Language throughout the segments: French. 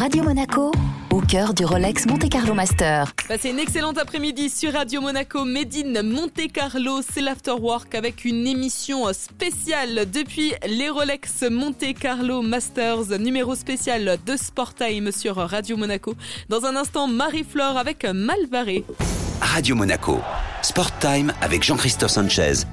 Radio Monaco, au cœur du Rolex Monte Carlo Master. Passez une excellente après-midi sur Radio Monaco, Médine Monte Carlo, c'est l'Afterwork avec une émission spéciale depuis les Rolex Monte Carlo Masters, numéro spécial de Sport Time sur Radio Monaco. Dans un instant, Marie-Flore avec Malvaré. Radio Monaco, Sport Time avec Jean-Christophe Sanchez.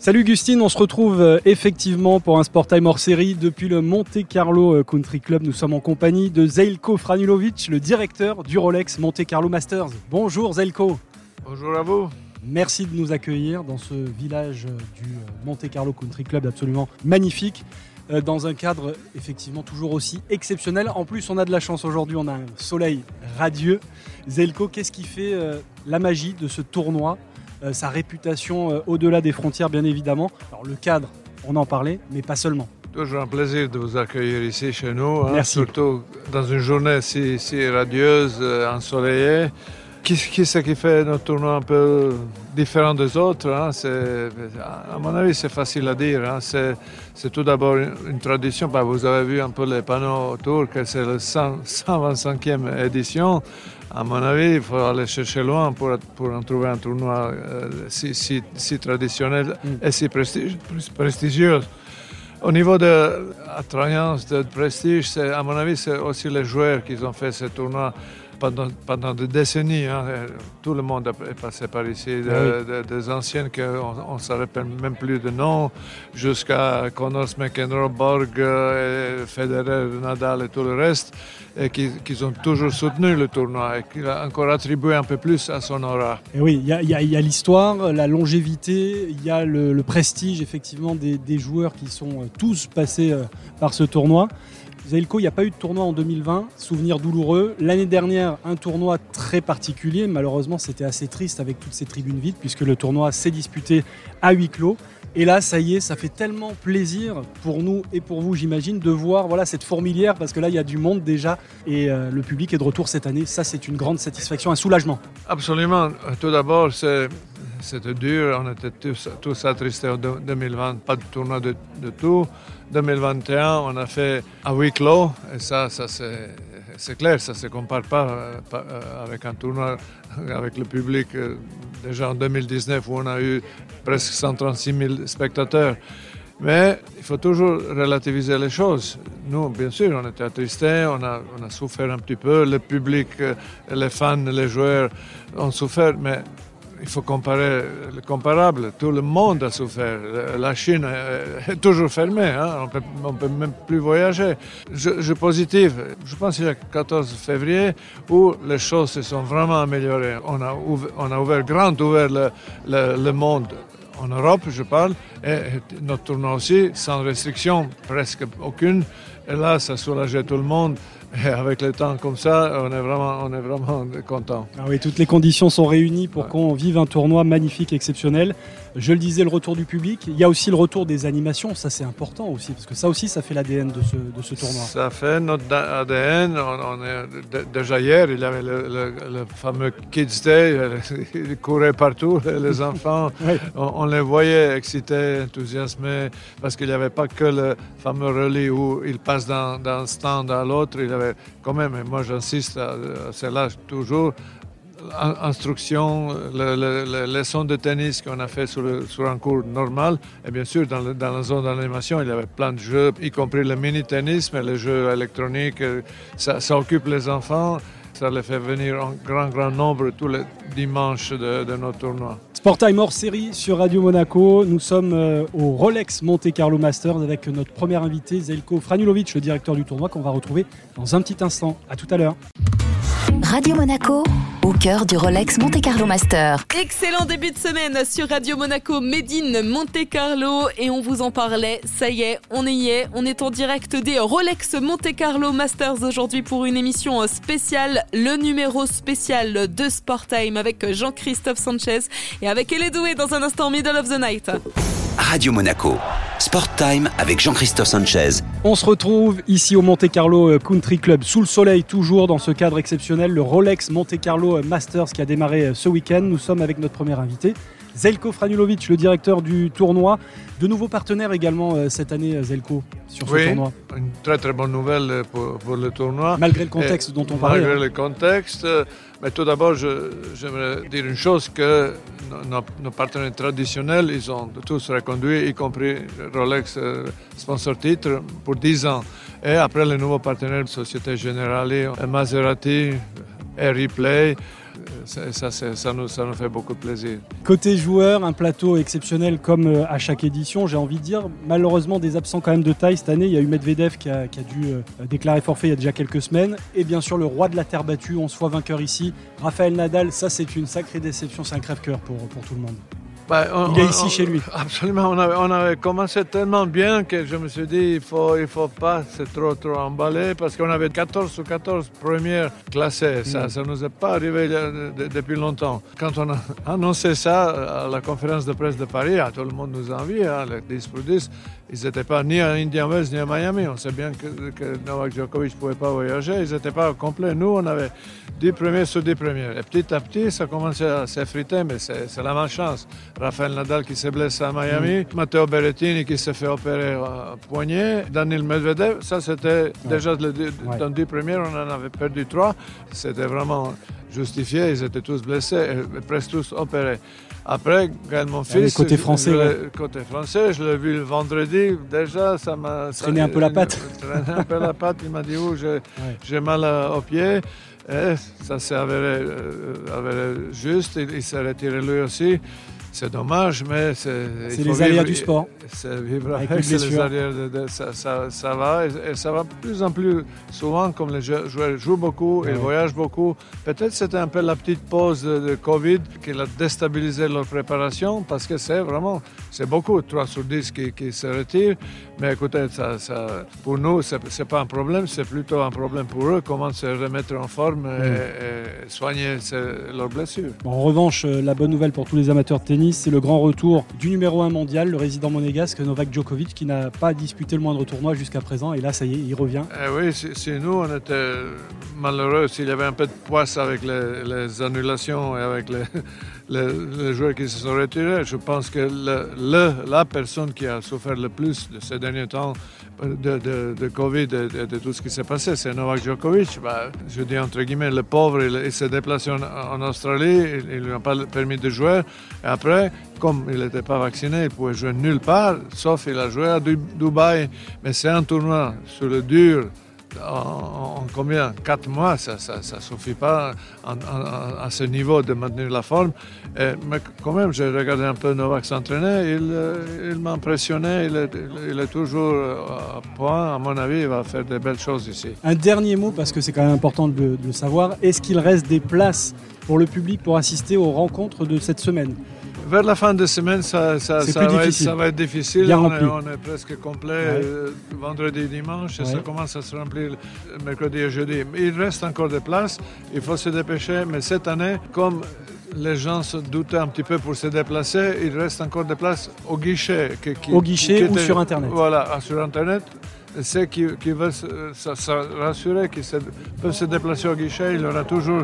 Salut Gustine, on se retrouve euh, effectivement pour un Sport Time hors série depuis le Monte Carlo euh, Country Club. Nous sommes en compagnie de Zeljko Franulovic, le directeur du Rolex Monte Carlo Masters. Bonjour Zeljko. Bonjour à vous. Merci de nous accueillir dans ce village euh, du Monte Carlo Country Club absolument magnifique dans un cadre effectivement toujours aussi exceptionnel. En plus, on a de la chance aujourd'hui, on a un soleil radieux. Zelko, qu'est-ce qui fait la magie de ce tournoi? Sa réputation euh, au-delà des frontières, bien évidemment. Alors le cadre, on en parlait, mais pas seulement. Toujours un plaisir de vous accueillir ici chez nous, hein, Merci. surtout dans une journée si, si radieuse, euh, ensoleillée. Qui, qui c'est qui fait notre tournoi un peu différent des autres hein? À mon avis, c'est facile à dire. Hein? C'est tout d'abord une, tradition. Bah, vous avez vu un peu les panneaux autour, que c'est la 125e édition. À mon avis, il faut aller chercher loin pour, pour en trouver un tournoi euh, si, si, si, traditionnel mm. et si prestigieux. Au niveau de l'attrayance, de prestige, à mon avis, c'est aussi les joueurs qui ont fait ce tournoi pendant, pendant des décennies. Hein, tout le monde est passé par ici, ah des anciennes qu'on ne se rappelle même plus de nom, jusqu'à Connors, McEnroe, Borg, euh, Federer, Nadal et tout le reste, et qui, ont toujours soutenu le tournoi et qui a encore attribué un peu plus à son aura. Et oui, il y a, l'histoire, la longévité, il y a le, prestige effectivement des, des, joueurs qui sont tous passés euh, par ce tournoi. Zelko, il n'y a pas eu de tournoi en 2020, souvenir douloureux. L'année dernière, un tournoi très particulier. Malheureusement, c'était assez triste avec toutes ces tribunes vides, puisque le tournoi s'est disputé à huis clos. Et là, ça y est, ça fait tellement plaisir pour nous et pour vous, j'imagine, de voir voilà cette fourmilière, parce que là, il y a du monde déjà, et euh, le public est de retour cette année. Ça, c'est une grande satisfaction, un soulagement. Absolument. Tout d'abord, c'était dur. On était tous, tous attristés en 2020, pas de tournoi de, de tout. 2021, on a fait à huis clos, et ça, ça c'est clair, ça ne se compare pas, euh, euh, avec un tournoi avec le public euh, déjà en 2019 où on a eu presque 136 000 spectateurs. Mais il faut toujours relativiser les choses. Nous, bien sûr, on était attristés, on a, on a souffert un petit peu, le public, les fans, les joueurs ont souffert, mais il faut comparer le comparable. Tout le monde a souffert. La Chine est toujours fermée. Hein. On ne peut même plus voyager. Je, je positive. Je pense qu'il y a 14 février où les choses se sont vraiment améliorées. On a ouvert, grand ouvert le, le, monde en Europe, je parle, et notre tournoi aussi, sans restriction, presque aucune. Et là, ça soulageait tout le monde. Et avec le temps comme ça, on est vraiment, on est vraiment content. Ah oui, toutes les conditions sont réunies pour qu'on vive un tournoi magnifique, exceptionnel. Je le disais, le retour du public. Il y a aussi le retour des animations. Ça, c'est important aussi, parce que ça aussi, ça fait l'ADN de ce, de ce tournoi. Ça fait notre ADN. On, est, déjà hier, il y avait le, fameux Kids Day. Ils couraient partout, les enfants. on, les voyait excités, enthousiasmés, parce qu'il n'y avait pas que le fameux relais où ils passent d'un stand à l'autre. Il y avait quand même, et moi j'insiste à, à cela toujours, instruction, les leçons de tennis qu'on a fait sur, un cours normal. Et bien sûr, dans, la zone d'animation, il y avait plein de jeux, y compris le mini-tennis, mais les jeux électroniques, euh, ça, occupe les enfants. Ça les fait venir en grand, grand nombre tous les dimanches de, de nos tournois. Sport Time hors série sur Radio Monaco. Nous sommes euh, au Rolex Monte Carlo Masters avec notre premier invité, Zelko Franulovic, le directeur du tournoi, qu'on va retrouver dans un petit instant. À tout à l'heure. Radio Monaco, au cœur du Rolex Monte Carlo Master. Excellent début de semaine sur Radio Monaco Médine Monte Carlo et on vous en parlait. Ça y est, on y est. On est en direct des Rolex Monte Carlo Masters aujourd'hui pour une émission spéciale, le numéro spécial de Sport Time avec Jean-Christophe Sanchez et avec Eledoué dans un instant Middle of the Night. Radio Monaco, Sport Time avec Jean-Christophe Sanchez. On se retrouve ici au Monte Carlo Country Club sous le soleil toujours dans ce cadre exceptionnel le Rolex Monte Carlo Masters qui a démarré euh, ce week-end. Nous sommes avec notre premier invité, Zelko Franulovic, le directeur du tournoi. De nouveaux partenaires également euh, cette année, Zelko, sur ce oui, tournoi. Une très très bonne nouvelle pour, pour le tournoi. Malgré le contexte Et dont on parlait. Malgré hein. le contexte. Mais tout d'abord, j'aimerais dire une chose que nos, nos, partenaires traditionnels, ils ont tous reconduit, y compris Rolex, euh, sponsor titre, pour 10 ans. Et après, les nouveaux partenaires, Société Generale, Maserati, Air Replay, ça, nous, fait beaucoup plaisir. Côté joueur, un plateau exceptionnel comme euh, à chaque édition, j'ai envie de dire. Malheureusement, des absents quand même de taille cette année. Il y a eu Medvedev qui a, dû euh, déclarer forfait il y a déjà quelques semaines. Et bien sûr, le roi de la terre battue, 11 fois vainqueur ici, Raphaël Nadal. Ça, c'est une sacrée déception, c'est un crève-cœur pour tout le monde. Bah, on, il est ici on, chez lui. Absolument. On avait, on avait, commencé tellement bien que je me suis dit il faut, il faut pas se trop, trop emballer parce qu'on avait 14 ou 14 premières classées. Ça ne nous est pas arrivé de, de, depuis longtemps. Quand on a annoncé ça à la conférence de presse de Paris, ah, tout le monde nous envie, hein, les 10 pour 10. Ils n'étaient pas ni à Indian Wells ni à Miami. On sait bien que, que Novak Djokovic ne pouvait pas voyager. Ils n'étaient pas complets. Nous, on avait 10 premiers sur 10 premiers. Et petit à petit, ça commençait à s'effriter, mais c'est la malchance. Rafael Nadal qui s'est blessé à Miami, mm. Matteo Berrettini qui s'est fait opérer à poignet, Daniel Medvedev, ça c'était ouais. déjà le, Ouais. dans 10 premiers, on en avait perdu 3. C'était vraiment justifié, ils étaient tous blessés et presque tous opérés. Après, mon fils, côté français, je l'ai- ouais. côté français, je l'ai vu le vendredi. Déjà, ça m'a Traîné un peu la patte. traîné un peu la patte. Il m'a dit où j'ai mal au pied. Et ça s'est avéré, euh, avéré juste. Il, il s'est retiré lui aussi. C'est dommage, mais c'est. C'est les aléas du sport. Avec avec, les aléas de- de- ça, ça- ça va. Et, et ça va de plus en plus souvent, comme les jou- joueurs jouent beaucoup, Ouais. ils voyagent beaucoup. Peut-être c'était un peu la petite pause de, de Covid qui a déstabilisé leur préparation parce que c'est vraiment, c'est beaucoup, 3 sur 10 qui, qui se retirent. Mais écoutez, ça, ça- pour nous, c'est c'est pas un problème, c'est plutôt un problème pour eux, comment se remettre en forme et, et soigner leurs blessures. En revanche, euh, la bonne nouvelle pour tous les amateurs de tennis, c'est le grand retour du numéro 1 mondial, le résident monégasque Novak Djokovic, qui n'a pas disputé le moindre tournoi jusqu'à présent. Et là, ça y est, il revient. Eh oui, si nous, on était malheureux s'il y avait un peu de poisse avec les, annulations et avec les, joueurs qui se sont retirés. Je pense que la personne qui a souffert le plus de ces derniers temps de, de, Covid et de, tout ce qui s'est passé, c'est Novak Djokovic. Bah, je dis entre guillemets, le pauvre, il, il s'est déplacé en, Australie, il ne lui a pas permis de jouer. Et après, comme il n'était pas vacciné, il pouvait jouer nulle part, sauf il a joué à Du- Dubaï. Mais c'est un tournoi sur le dur. En, en combien? Quatre mois, ça ne suffit pas à ce niveau de maintenir la forme. Mais quand même, j'ai regardé un peu Novak s'entraîner, il, euh, il m'a impressionné, il est, toujours euh, à point, à mon avis, il va faire de belles choses ici. Un dernier mot, parce que c'est quand même important de le savoir. Est-ce qu'il reste des places pour le public pour assister aux rencontres de cette semaine? Vers la fin de semaine, ça, ça, ça va, être, difficile. ça va être difficile. Bien on, est, on est presque complet Ouais. euh, vendredi et dimanche et Ouais. ça commence à se remplir mercredi et jeudi. Il reste encore des places, il faut se dépêcher. Mais cette année, comme les gens se doutaient un petit peu pour se déplacer, il reste encore des places au guichet. qui- qui- Au guichet qui ou sur Internet. Voilà, ah, sur Internet. Ceux qui, veulent se, rassurer, qui peuvent se déplacer au guichet, il y aura toujours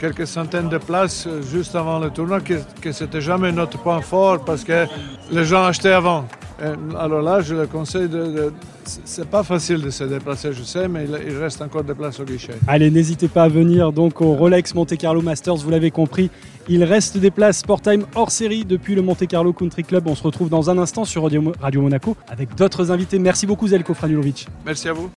quelques centaines de places euh, juste avant le tournoi, que, que c'était jamais notre point fort parce que les gens achetaient avant. Et alors là, je le conseille de. de- c'est pas facile de se déplacer, je sais, mais il, il reste encore des places au guichet. Allez, n'hésitez pas à venir donc au Rolex Monte Carlo Masters, vous l'avez compris. Il reste des places Sport Time hors série depuis le Monte Carlo Country Club. On se retrouve dans un instant sur Radio, Radio Monaco avec d'autres invités. Merci beaucoup Zelko Franulovic. Merci à vous.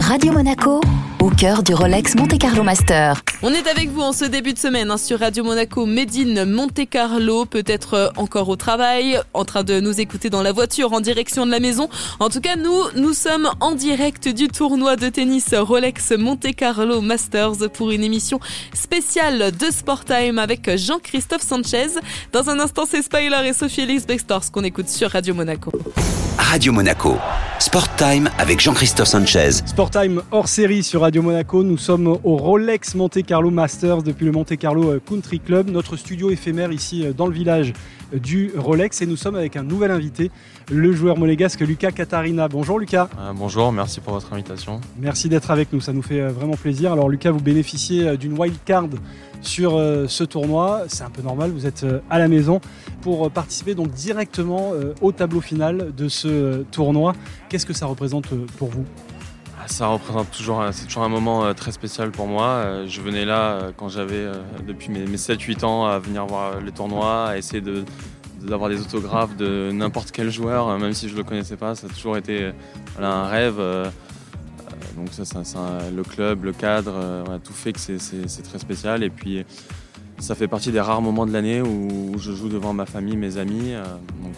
Radio Monaco, cœur du Rolex Monte Carlo Master. On est avec vous en ce début de semaine hein, sur Radio Monaco, Médine, Monte Carlo, peut-être euh, encore au travail, en train de nous écouter dans la voiture en direction de la maison. En tout cas, nous, nous sommes en direct du tournoi de tennis Rolex Monte Carlo Masters pour une émission spéciale de Sport Time avec Jean-Christophe Sanchez. Dans un instant, c'est Spoiler et Sophie Elix Bextors qu'on écoute sur Radio Monaco. Radio Monaco. Sport Time avec Jean-Christophe Sanchez. Sport Time hors série sur Radio Monaco. Nous sommes au Rolex Monte Carlo Masters depuis le Monte Carlo euh, Country Club. Notre studio éphémère ici euh, dans le village du Rolex et nous sommes avec un nouvel invité, le joueur monégasque Lucas Katarina. Bonjour Lucas. Euh, bonjour, merci pour votre invitation. Merci d'être avec nous, ça nous fait euh, vraiment plaisir. Alors Lucas, vous bénéficiez euh, d'une wild card sur ce tournoi, c'est un peu normal, vous êtes à la maison pour participer donc directement au tableau final de ce tournoi. Qu'est-ce que ça représente pour vous? Ça représente toujours, c'est toujours un moment très spécial pour moi. Je venais là quand j'avais depuis mes 7-8 ans à venir voir les tournois, à essayer de, d'avoir des autographes de n'importe quel joueur, même si je ne le connaissais pas. Ça a toujours été un rêve. Euh, donc ça, le club, le cadre, tout fait que c'est très spécial. Et puis ça fait partie des rares moments de l'année où je joue devant ma famille, mes amis. Euh, donc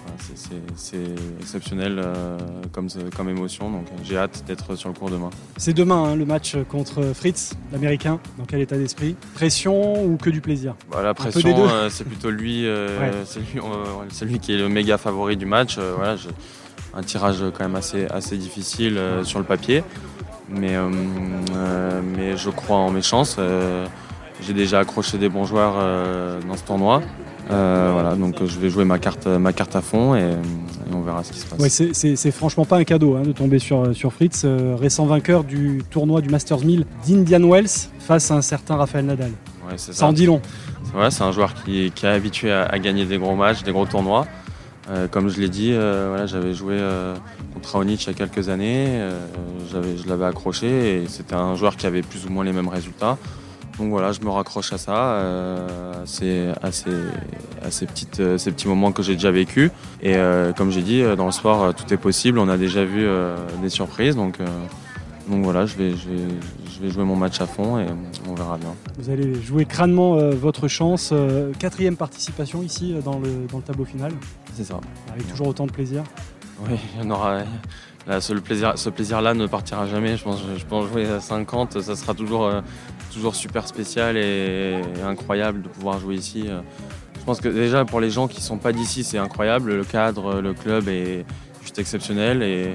c'est exceptionnel euh, comme, comme émotion. Donc j'ai hâte d'être sur le cours demain. C'est demain hein, le match contre Fritz, l'américain. Dans quel état d'esprit? Pression ou que du plaisir? Bah, La pression, euh, c'est plutôt lui. c'est lui, qui est le méga favori du match. voilà, un tirage quand même assez, assez difficile sur le papier. Mais, mais je crois en mes chances. J'ai déjà accroché des bons joueurs euh, dans ce tournoi. Euh, voilà, donc je vais jouer ma carte, ma carte à fond et, on verra ce qui se passe. Ouais, c'est franchement pas un cadeau hein, de tomber sur, sur Fritz, euh, récent vainqueur du tournoi du Masters 1000 d'Indian Wells face à un certain Raphaël Nadal. Ouais, ça. ça en dit long. Ouais, c'est un joueur qui, qui est habitué à, gagner des gros matchs, des gros tournois. comme je l'ai dit, voilà, j'avais joué contre Raonic il y a quelques années, je l'avais accroché et c'était un joueur qui avait plus ou moins les mêmes résultats. Donc voilà, je me raccroche à ça, euh, à, ces, petites, euh, ces petits moments que j'ai déjà vécu. Et euh, comme j'ai dit, dans le sport, tout est possible. On a déjà vu des surprises. Donc, donc voilà, je vais, je, vais, jouer mon match à fond et on verra bien. Vous allez jouer crânement votre chance. quatrième participation ici dans le, dans le tableau final. C'est ça. Avec toujours autant de plaisir. Oui, il y en aura. ce plaisir-là plaisir ne partira jamais. Je pense, je pense jouer à 50, ça sera toujours toujours super spécial et incroyable de pouvoir jouer ici. Je pense que déjà pour les gens qui ne sont pas d'ici, c'est incroyable. Le cadre, le club est juste exceptionnel et,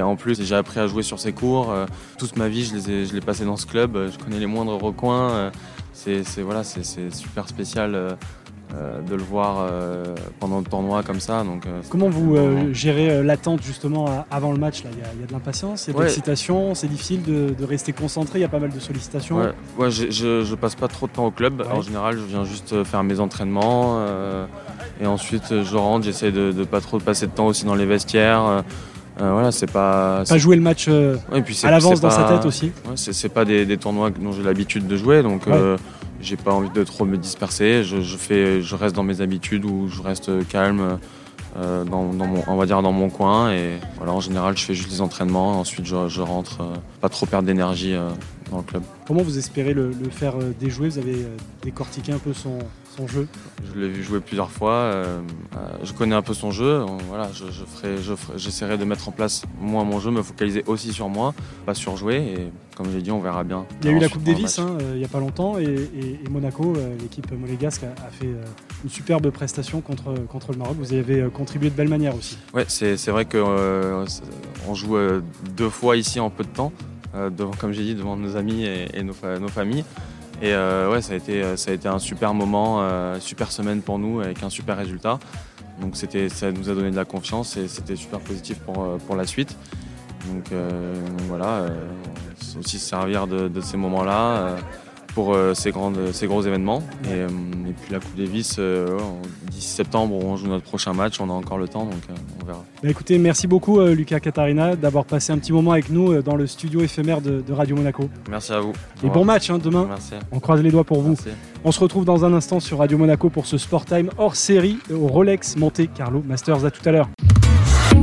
en plus j'ai appris à jouer sur ces cours. Toute ma vie, je l'ai passé dans ce club. Je connais les moindres recoins. C'est voilà, c'est super spécial euh, de le voir euh, pendant le tournoi comme ça. Donc, euh, Comment vous gérez l'attente justement avant le match Il y, a de l'impatience, il y a de l'excitation, c'est difficile de, rester concentré, il y a pas mal de sollicitations. Ouais, je, je, passe pas trop de temps au club. En général, je viens juste faire mes entraînements et ensuite je rentre, j'essaie de, de pas trop passer de temps aussi dans les vestiaires. voilà, c'est pas. Pas jouer le match à l'avance dans sa tête aussi. c'est pas des, tournois dont j'ai l'habitude de jouer, donc j'ai pas envie de trop me disperser. Je, fais, je reste dans mes habitudes ou je reste calme. Euh, dans, mon, on va dire dans mon coin et voilà en général je fais juste des entraînements ensuite je, rentre euh, pas trop perdre d'énergie euh, dans le club. Comment vous espérez le, faire déjouer? Vous avez décortiqué un peu son, jeu Je l'ai vu jouer plusieurs fois. Euh, euh, je connais un peu son jeu. Voilà, je, j'essaierai de mettre en place moi mon jeu, me focaliser aussi sur moi, pas sur jouer. Et comme j'ai dit, on verra bien. Il y a eu la Coupe Davis hein, euh, il n'y a pas longtemps et, Monaco, l'équipe monégasque, a, fait une superbe prestation contre, contre le Maroc. Vous y avez contribué de belle manière aussi. Ouais, c'est, vrai qu'on joue deux fois ici en peu de temps. devant, comme j'ai dit, devant nos amis et, nos, nos familles. Et euh, ouais, ça a, été, euh, ça a été un super moment, euh, super semaine pour nous avec un super résultat. Donc ça nous a donné de la confiance et c'était super positif pour, pour la suite. Donc, voilà, aussi se servir de, de ces moments-là pour euh, ces, grandes, ces gros événements. Et, euh, puis la Coupe Davis, euh, d'ici septembre, on joue notre prochain match, on a encore le temps, donc on verra. Bah, écoutez, merci beaucoup Lucas Katarina d'avoir passé un petit moment avec nous dans le studio éphémère de, Radio Monaco. Merci à vous. Et bon match hein, demain. Merci. On croise les doigts pour vous. On se retrouve dans un instant sur Radio Monaco pour ce Sport Time hors série au Rolex Monte Carlo Masters. À tout à l'heure.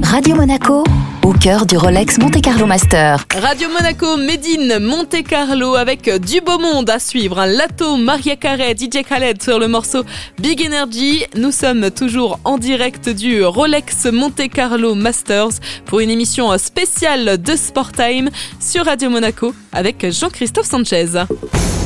Radio Monaco, au cœur du Rolex Monte Carlo Master. Radio Monaco, Médine, Monte Carlo avec du beau monde à suivre. Un Lato, Maria Carey, DJ Khaled sur le morceau Big Energy. Nous sommes toujours en direct du Rolex Monte Carlo Masters pour une émission spéciale de Sport Time sur Radio Monaco avec Jean-Christophe Sanchez.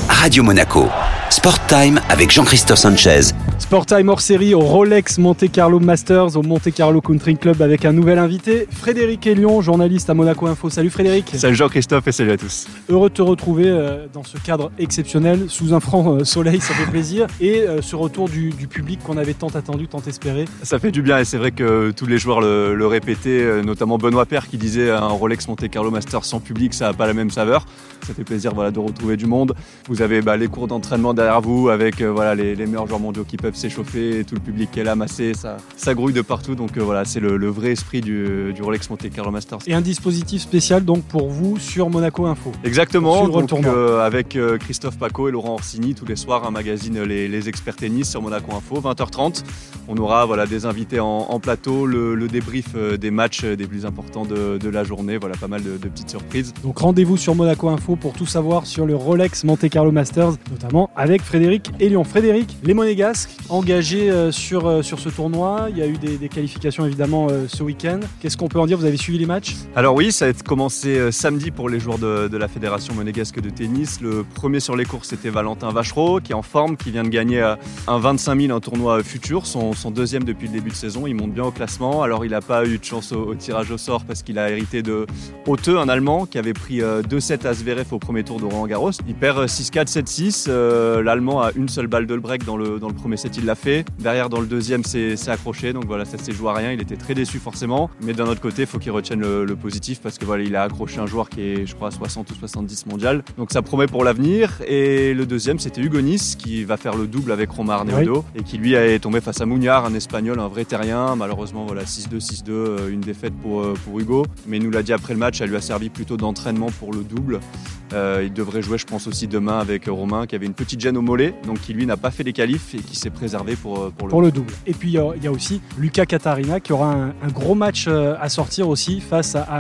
Radio Monaco, Sport Time avec Jean-Christophe Sanchez Sport Time hors série au Rolex Monte Carlo Masters au Monte Carlo Country Club avec un nouvel invité, Frédéric Elion, journaliste à Monaco Info. Salut Frédéric. Salut Jean-Christophe et salut à tous. Heureux de te retrouver euh, dans ce cadre exceptionnel, sous un franc euh, soleil, ça fait plaisir. Et euh, ce retour du, du public qu'on avait tant attendu, tant espéré. Ça fait du bien et c'est vrai que tous les joueurs le, le répétaient, notamment Benoît Père qui disait un Rolex Monte Carlo Masters sans public, ça n'a pas la même saveur. Ça fait plaisir voilà, de retrouver du monde. Vous avez bah, les cours d'entraînement derrière vous avec voilà, les, les meilleurs joueurs mondiaux qui peuvent s'échauffer et tout le public qui est là massé, ça, ça grouille de partout. Donc euh, voilà, c'est le, le, vrai esprit du, du, Rolex Monte Carlo Masters. Et un dispositif spécial donc pour vous sur Monaco Info. Exactement, donc, euh, avec euh, Christophe Paco et Laurent Orsini tous les soirs un magazine les, les, experts tennis sur Monaco Info, 20h30. On aura voilà, des invités en, en plateau, le, le, débrief des matchs des plus importants de, de la journée, voilà pas mal de, de petites surprises. Donc rendez-vous sur Monaco Info pour tout savoir sur le Rolex Monte Carlo Masters, notamment avec Frédéric Elion. Frédéric, les monégasques engagés euh, sur, euh, sur ce tournoi. Il y a eu des, qualifications évidemment euh, ce week-end. Qu'est-ce qu'on peut en dire? Vous avez suivi les matchs? Alors oui, ça a commencé samedi pour les joueurs de, de, la Fédération monégasque de tennis. Le premier sur les courses, c'était Valentin Vachereau, qui est en forme, qui vient de gagner un 25 000, un tournoi futur, son, deuxième depuis le début de saison. Il monte bien au classement. Alors il n'a pas eu de chance au, tirage au sort parce qu'il a hérité de Hauteux, un Allemand, qui avait pris 2-7 à Zverev au premier tour de Roland Garros. Il perd 6-4, 7-6. Euh, L'Allemand a une seule balle de break dans le, dans le premier set, il l'a fait. Derrière, dans le deuxième, c'est accroché. Donc voilà, ça s'est joué à rien. Il était très déçu forcément. Mais d'un autre côté, il faut qu'il retienne le, le, positif parce que voilà, il a accroché un joueur qui est, je crois, 60 ou 70 mondial. Donc ça promet pour l'avenir. Et le deuxième, c'était Hugo Nice qui va faire le double avec Romar Neodo oui. et qui lui est tombé face à Mouniard, un espagnol, un vrai terrien. Malheureusement, voilà, 6-2, 6-2, une défaite pour, euh, pour Hugo. Mais il nous l'a dit après le match, ça lui a servi plutôt d'entraînement pour le double. Euh, il devrait jouer, je pense, aussi demain avec Romain qui avait une petite gêne au mollet, donc qui lui n'a pas fait les qualifs et qui s'est préservé pour, pour, le... pour le double. Et puis il y a aussi Lucas Katarina qui aura un, un, gros match euh, à sortir aussi face à, à,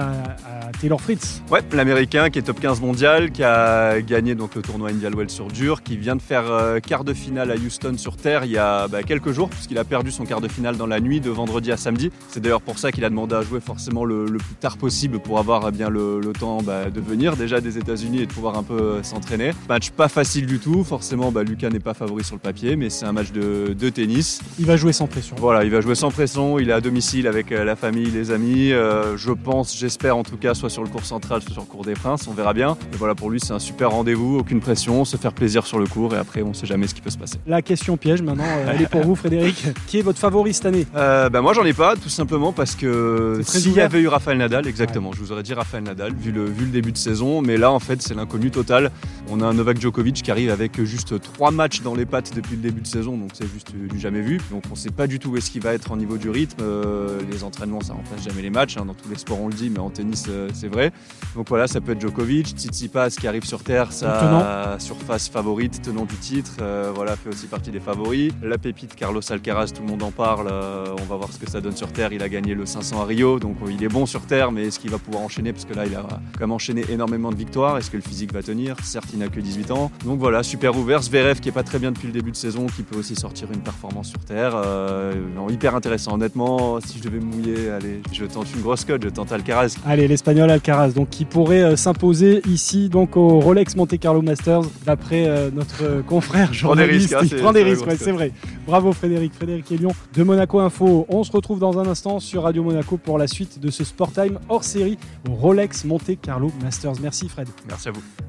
à Taylor Fritz. Ouais, l'américain qui est top 15 mondial, qui a gagné donc le tournoi Indian Wells sur dur, qui vient de faire euh, quart de finale à Houston sur terre il y a bah, quelques jours, puisqu'il a perdu son quart de finale dans la nuit de vendredi à samedi. C'est d'ailleurs pour ça qu'il a demandé à jouer forcément le, le, plus tard possible pour avoir eh bien le, le temps bah, de venir déjà des États-Unis et de pouvoir un peu euh, s'entraîner. Match pas facile du tout, forcément bah, Lucas n'est pas favori sur le papier, mais c'est un match de, de, tennis. Il va jouer sans pression. Voilà, il va jouer sans pression, il est à domicile avec euh, la famille, les amis. Euh, je pense, j'espère en tout cas, soit sur le cours central, soit sur le cours des Princes, on verra bien. Et voilà, pour lui, c'est un super rendez-vous, aucune pression, se faire plaisir sur le cours et après, on sait jamais ce qui peut se passer. La question piège maintenant, elle est pour vous, Frédéric. Qui est votre favori cette année? Euh, bah, Moi, j'en ai pas, tout simplement parce que s'il y avait eu Raphaël Nadal, exactement, ouais. je vous aurais dit Raphaël Nadal, vu le, vu le début de saison, mais là, en fait, c'est l'inconnu total. On a un Novak Djokovic qui arrive avec juste trois matchs dans les pattes depuis le début de saison, donc c'est juste du jamais vu. Donc on sait pas du tout où est-ce qu'il va être au niveau du rythme. Euh, les entraînements, ça remplace jamais les matchs. Hein. Dans tous les sports, on le dit, mais en tennis, euh, c'est vrai. Donc voilà, ça peut être Djokovic, Tsitsipas qui arrive sur terre, sa surface favorite, tenant du titre. Euh, voilà, fait aussi partie des favoris. La pépite Carlos Alcaraz, tout le monde en parle. On va voir ce que ça donne sur terre. Il a gagné le 500 à Rio, donc il est bon sur terre, mais est-ce qu'il va pouvoir enchaîner? Parce que là, il a quand même enchaîné énormément de victoires. Est-ce que le physique va tenir? Certes, il n'a que 18 ans. Donc voilà, super ouvert. Zverev qui est pas très bien depuis le début de saison, qui peut aussi sortir une performance sur terre. Euh, non, hyper intéressant. Honnêtement, si je devais me mouiller, allez, je tente une grosse cote, je tente Alcaraz. Allez, l'espagnol Alcaraz, donc qui pourrait euh, s'imposer ici donc au Rolex Monte Carlo Masters, d'après euh, notre confrère journaliste. Prend des risques, hein, il prend des risques, ouais, c'est vrai. Bravo Frédéric, Frédéric Elion de Monaco Info. On se retrouve dans un instant sur Radio Monaco pour la suite de ce Sport Time hors série au Rolex Monte Carlo Masters. Merci Fred. Merci à vous.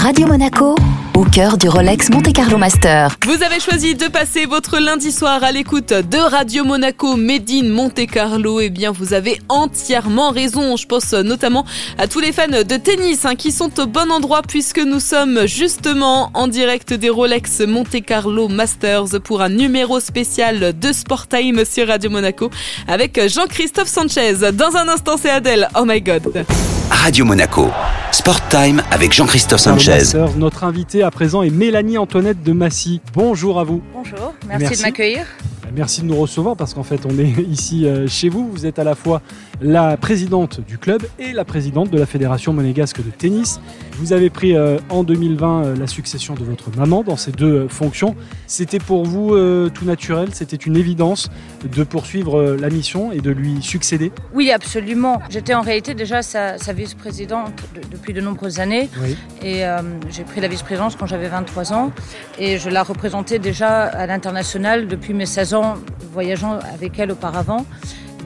Radio Monaco, au cœur du Rolex Monte Carlo Master. Vous avez choisi de passer votre lundi soir à l'écoute de Radio Monaco Médine Monte Carlo. Eh bien, vous avez entièrement raison. Je pense notamment à tous les fans de tennis hein, qui sont au bon endroit puisque nous sommes justement en direct des Rolex Monte Carlo Masters pour un numéro spécial de Sport Time sur Radio Monaco avec Jean-Christophe Sanchez. Dans un instant, c'est Adèle. Oh my god. Radio Monaco. Sport Time avec Jean-Christophe Sanchez. Masters, notre invité à présent est Mélanie Antoinette de Massy. Bonjour à vous. Bonjour, merci, merci. de m'accueillir. Merci de nous recevoir parce qu'en fait on est ici chez vous. Vous êtes à la fois la présidente du club et la présidente de la Fédération monégasque de tennis. Vous avez pris euh, en 2020 euh, la succession de votre maman dans ces deux euh, fonctions. C'était pour vous tout naturel, c'était une évidence de poursuivre la mission et de lui succéder? Oui, absolument. J'étais en réalité déjà sa, vice-présidente depuis de nombreuses années. Et j'ai pris la vice-présidence quand j'avais 23 ans. Et je la représentais déjà à l'international depuis mes 16 ans, voyageant avec elle auparavant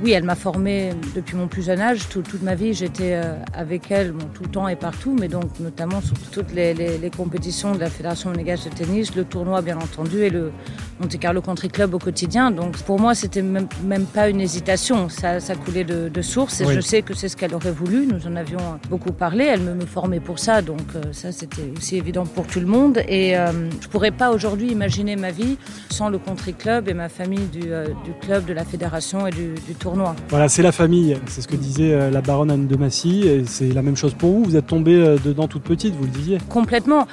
oui, elle m'a formée depuis mon plus jeune âge. toute ma vie, j'étais euh, avec elle tout le temps et partout, mais donc notamment sur toutes les, compétitions de la Fédération monégasque de tennis, le tournoi bien entendu et le Monte Carlo Country Club au quotidien. Donc pour moi, c'était même, même pas une hésitation. Ça, ça coulait de, source et je sais que c'est ce qu'elle aurait voulu. Nous en avions beaucoup parlé. Elle me, me formait pour ça, donc euh, ça c'était aussi évident pour tout le monde. Et euh, je pourrais pas aujourd'hui imaginer ma vie sans le Country Club et ma famille du, du club, de la fédération et du, du tournoi voilà, c'est la famille, c'est ce que disait euh, la baronne Anne de Massy, et c'est la même chose pour vous, vous êtes tombée euh, dedans toute petite, vous le disiez. Complètement,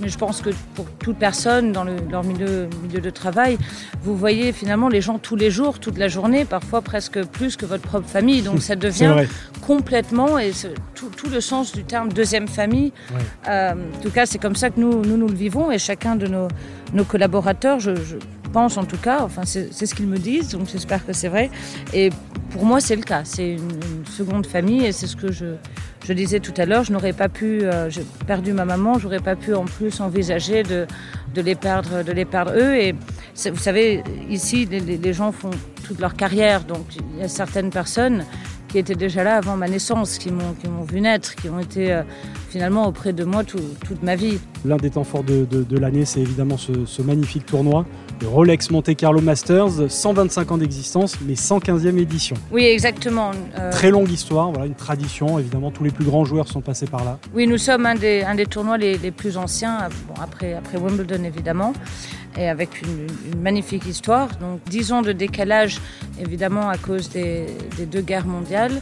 mais je pense que pour toute personne dans leur milieu, milieu de travail, vous voyez finalement les gens tous les jours, toute la journée, parfois presque plus que votre propre famille, donc ça devient complètement, et tout, le sens du terme deuxième famille, euh, en tout cas c'est comme ça que nous, nous, nous le vivons, et chacun de nos, nos collaborateurs, je en tout cas, enfin c'est ce qu'ils me disent, donc j'espère que c'est vrai. Et pour moi c'est le cas, c'est une, seconde famille et c'est ce que je, je disais tout à l'heure, je n'aurais pas pu, euh, j'ai perdu ma maman, j'aurais pas pu en plus envisager de, de, les perdre, de les perdre eux. Et vous savez, ici les, les gens font toute leur carrière, donc il y a certaines personnes qui étaient déjà là avant ma naissance, qui m'ont vu naître, qui ont été euh, finalement auprès de moi toute ma vie. L'un des temps forts de, de, l'année, c'est évidemment ce, magnifique tournoi, le Rolex Monte Carlo Masters, 125 ans d'existence, mais 115e édition. Oui, exactement. Euh, Très longue histoire, voilà, une tradition, évidemment, tous les plus grands joueurs sont passés par là. Oui, nous sommes un des, un des tournois les, les plus anciens, bon, après, après Wimbledon évidemment et avec une, magnifique histoire. Donc 10 ans de décalage, évidemment, à cause des, deux guerres mondiales,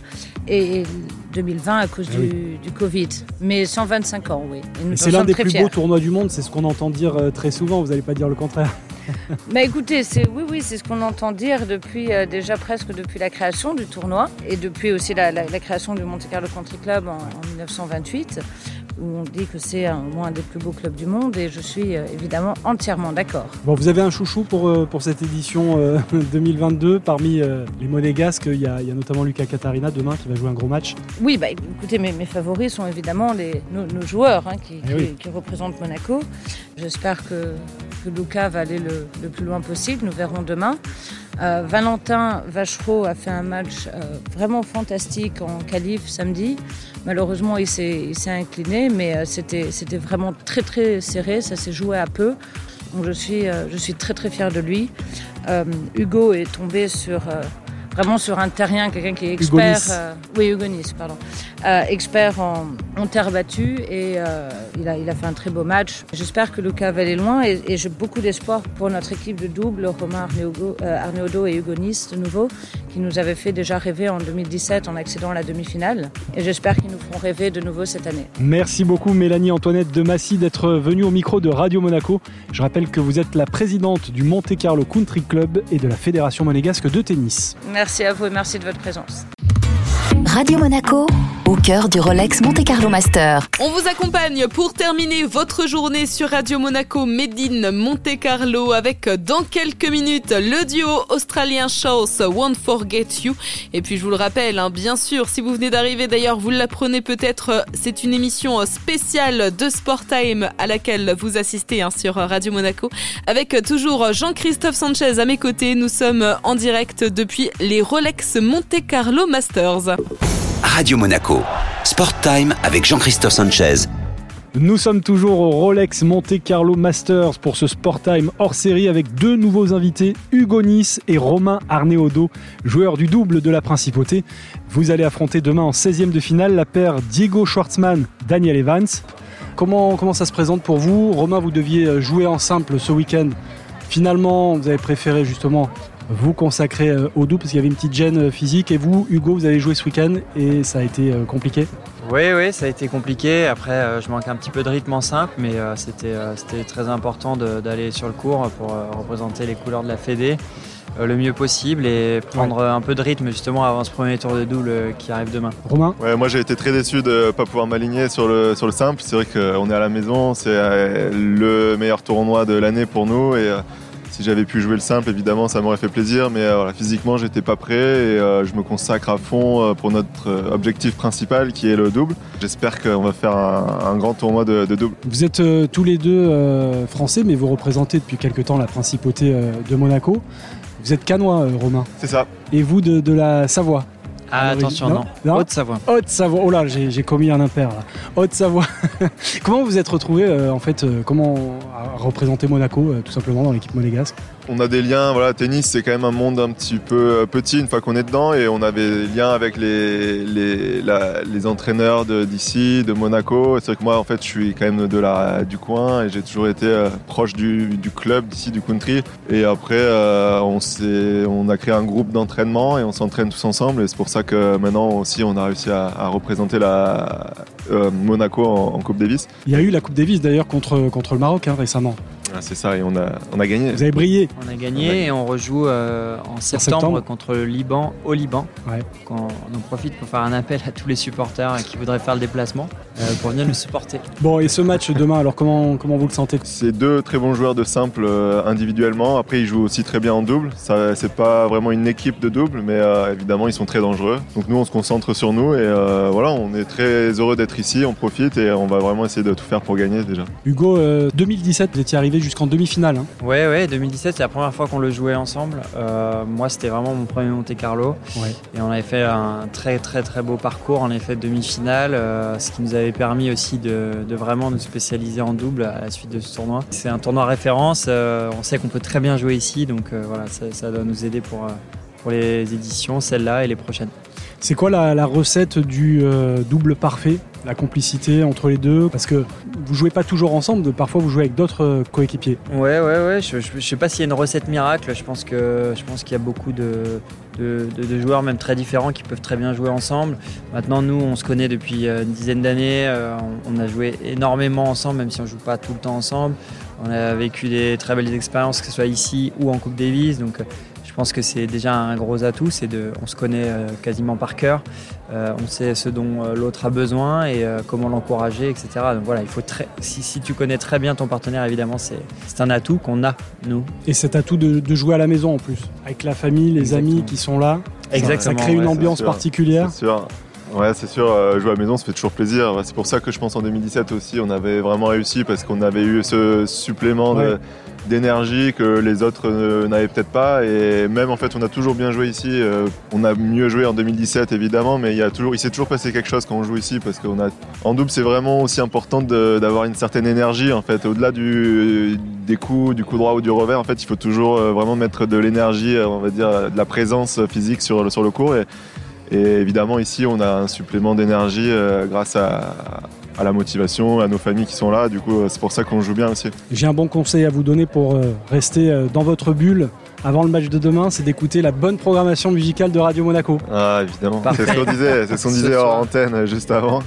et 2020 à cause ah du, Covid. Mais 125 ans, oui. C'est l'un des plus beaux tournois du monde, c'est ce qu'on entend dire euh, très souvent, vous n'allez pas dire le contraire. Mais écoutez, c'est oui, oui, c'est ce qu'on entend dire depuis euh, déjà presque depuis la création du tournoi et depuis aussi la, création du Monte Carlo Country Club en 1928 où on dit que c'est un, un des plus beaux clubs du monde et je suis euh, évidemment entièrement d'accord. Bon, vous avez un chouchou pour, euh, pour cette édition 2022 euh, parmi les monégasques. Il y, a, il y a notamment Lucas Katarina demain qui va jouer un gros match. Oui, bah, écoutez, mes, mes favoris sont évidemment les, nos, joueurs hein, qui, eh qui, représentent Monaco. J'espère que, que Lucas va aller le, le plus loin possible. Nous verrons demain. Euh, Valentin Vachereau a fait un match euh, vraiment fantastique en qualif samedi. Malheureusement, il s'est incliné, mais euh, c'était vraiment très très serré. Ça s'est joué à peu. Donc je suis, je suis très très fière de lui. Hugo est tombé sur vraiment sur un terrien, quelqu'un qui est expert. Euh, oui, pardon. Euh, expert en, terre battue et euh, il, a, il a fait un très beau match. J'espère que Lucas va aller loin et, j'ai beaucoup d'espoir pour notre équipe de double, Romain Arnaudot et Hugo Nice de nouveau, qui nous avait fait déjà rêver en 2017 en accédant à la demi-finale. Et j'espère qu'ils nous feront rêver de nouveau cette année. Merci beaucoup Mélanie Antoinette de Massy d'être venue au micro de Radio Monaco. Je rappelle que vous êtes la présidente du Monte Carlo Country Club et de la Fédération monégasque de tennis. Merci à vous et merci de votre présence. Radio Monaco, au cœur du Rolex Monte Carlo Master. On vous accompagne pour terminer votre journée sur Radio Monaco Medine Monte Carlo avec dans quelques minutes le duo australien Shows Won't Forget You. Et puis je vous le rappelle, hein, bien sûr, si vous venez d'arriver d'ailleurs, vous l'apprenez peut-être, c'est une émission spéciale de Sport Time à laquelle vous assistez hein, sur Radio Monaco avec toujours Jean-Christophe Sanchez à mes côtés. Nous sommes en direct depuis les Rolex Monte Carlo Masters. Radio Monaco. Sport Time avec Jean-Christophe Sanchez. Nous sommes toujours au Rolex Monte Carlo Masters pour ce Sport Time hors série avec deux nouveaux invités, Hugo Nice et Romain Arneodo, joueurs du double de la Principauté. Vous allez affronter demain en 16e de finale la paire Diego Schwartzmann, Daniel Evans. Comment, comment ça se présente pour vous? Romain, vous deviez jouer en simple ce week-end. Finalement, vous avez préféré justement vous consacrer euh, au double parce qu'il y avait une petite gêne euh, physique. Et vous, Hugo, vous avez joué ce week-end et ça a été euh, compliqué Oui, oui, ça a été compliqué. Après, je manque un petit peu de rythme en simple, mais c'était très important d'aller sur le cours pour représenter les couleurs de la Fédé. le mieux possible et prendre un peu de rythme justement avant ce premier tour de double qui arrive demain. Romain? Ouais, Moi j'ai été très déçu de ne pas pouvoir m'aligner sur le, sur le simple. C'est vrai qu'on est à la maison, c'est le meilleur tournoi de l'année pour nous et si j'avais pu jouer le simple, évidemment, ça m'aurait fait plaisir, mais euh, voilà, physiquement, j'étais pas prêt et euh, je me consacre à fond euh, pour notre objectif principal qui est le double. J'espère qu'on va faire un, grand tournoi de, double. Vous êtes tous les deux français, mais vous représentez depuis quelque temps la principauté de Monaco. Vous êtes canois, Romain. C'est ça. Et vous de la Savoie ah, attention, non. Haute-Savoie. Haute-Savoie. Oh là, j'ai commis un impair. Haute-Savoie. comment vous êtes retrouvé, euh, en fait, euh, comment représenter Monaco, euh, tout simplement, dans l'équipe monégasque? On a des liens, voilà, tennis, c'est quand même un monde un petit peu petit une fois qu'on est dedans, et on avait des liens avec les, les, les entraîneurs d'ici, de, Monaco. C'est vrai que moi, en fait, je suis quand même de la, du coin, et j'ai toujours été proche du, du club d'ici, du country. Et après, on, on a créé un groupe d'entraînement, et on s'entraîne tous ensemble, et c'est pour ça que maintenant aussi on a réussi à, représenter la, euh, Monaco en, Coupe Davis. Il y a eu la Coupe Davis d'ailleurs contre, le Maroc hein, récemment. Ah, c'est ça, et on a, on a gagné. Vous avez brillé. On a gagné et on rejoue euh, en, septembre contre le Liban, au Liban. Ouais. On, en profite pour faire un appel à tous les supporters qui voudraient faire le déplacement euh, pour venir nous supporter. Bon, et ce match demain, alors comment, comment vous le sentez? C'est deux très bons joueurs de simple euh, individuellement. Après, ils jouent aussi très bien en double. Ça, c'est pas vraiment une équipe de double, mais évidemment, ils sont très dangereux. Donc nous, on se concentre sur nous et voilà, on est très heureux d'être ici. On profite et on va vraiment essayer de tout faire pour gagner déjà. Hugo, 2017, vous étiez arrivé jusqu'en demi-finale. Hein. Ouais, ouais, 2017, c'est la première fois qu'on le jouait ensemble. Euh, moi, c'était vraiment mon premier Monte Carlo. Et on avait fait un très, très, très beau parcours, en effet, demi-finale, euh, ce qui nous avait permis aussi de, vraiment nous spécialiser en double à la suite de ce tournoi. C'est un tournoi référence. Euh, on sait qu'on peut très bien jouer ici, donc voilà, ça, doit nous aider pour, pour les éditions, celle-là et les prochaines. C'est quoi la, recette du double parfait la complicité entre les deux? Parce que vous jouez pas toujours ensemble, parfois vous jouez avec d'autres euh, coéquipiers. Ouais, ouais, ouais. Je, je, sais pas s'il y a une recette miracle. Je pense que je qu'il y a beaucoup de, joueurs, même très différents, qui peuvent très bien jouer ensemble. Maintenant, nous, on se connaît depuis euh, une dizaine d'années. Euh, on, a joué énormément ensemble, même si on joue pas tout le temps ensemble. On a vécu des très belles expériences, que ce soit ici ou en Coupe Davis. Donc, je pense que c'est déjà un gros atout, c'est de, on se connaît euh, quasiment par cœur, euh, on sait ce dont euh, l'autre a besoin et comment l'encourager, etc. Donc voilà, il faut très, si, tu connais très bien ton partenaire, évidemment, c'est, un atout qu'on a nous. Et cet atout de, jouer à la maison en plus, avec la famille, les amis qui sont là. Exactement. Ça crée une ambiance particulière. C'est sûr. Ouais, c'est sûr, jouer à la maison, ça fait toujours plaisir. C'est pour ça que je pense en 2017 aussi, on avait vraiment réussi parce qu'on avait eu ce supplément de d'énergie que les autres euh, n'avaient peut-être pas. Et même en fait, on a toujours bien joué ici. Euh, on a mieux joué en 2017 évidemment, mais il y a toujours, il s'est toujours passé quelque chose quand on joue ici parce qu'on a en double, c'est vraiment aussi important d'avoir une certaine énergie en fait. Au-delà du des coups, du coup droit ou du revers, en fait, il faut toujours euh, vraiment mettre de l'énergie, on va dire, de la présence physique sur, sur le cours. Et, et évidemment, ici, on a un supplément d'énergie grâce à, à la motivation, à nos familles qui sont là. Du coup, c'est pour ça qu'on joue bien aussi. J'ai un bon conseil à vous donner pour euh, rester euh, dans votre bulle avant le match de demain, c'est d'écouter la bonne programmation musicale de Radio Monaco. Ah, évidemment. C'est ce qu'on disait, c'est ce qu'on disait hors antenne euh, juste avant.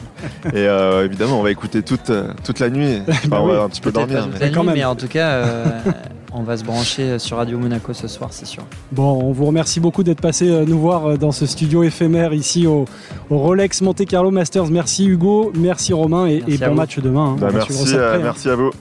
Et évidemment, on va écouter toute, toute la nuit. Enfin, on va un petit peu dormir. Mais... Nuit, mais en tout cas, on va se brancher sur Radio Monaco ce soir, c'est sûr. Bon, on vous remercie beaucoup d'être passé euh, nous voir euh, dans ce studio éphémère ici au, Rolex Monte Carlo Masters. Merci Hugo, merci Romain et, bon match demain. Hein. Bah, merci, hein. merci à vous.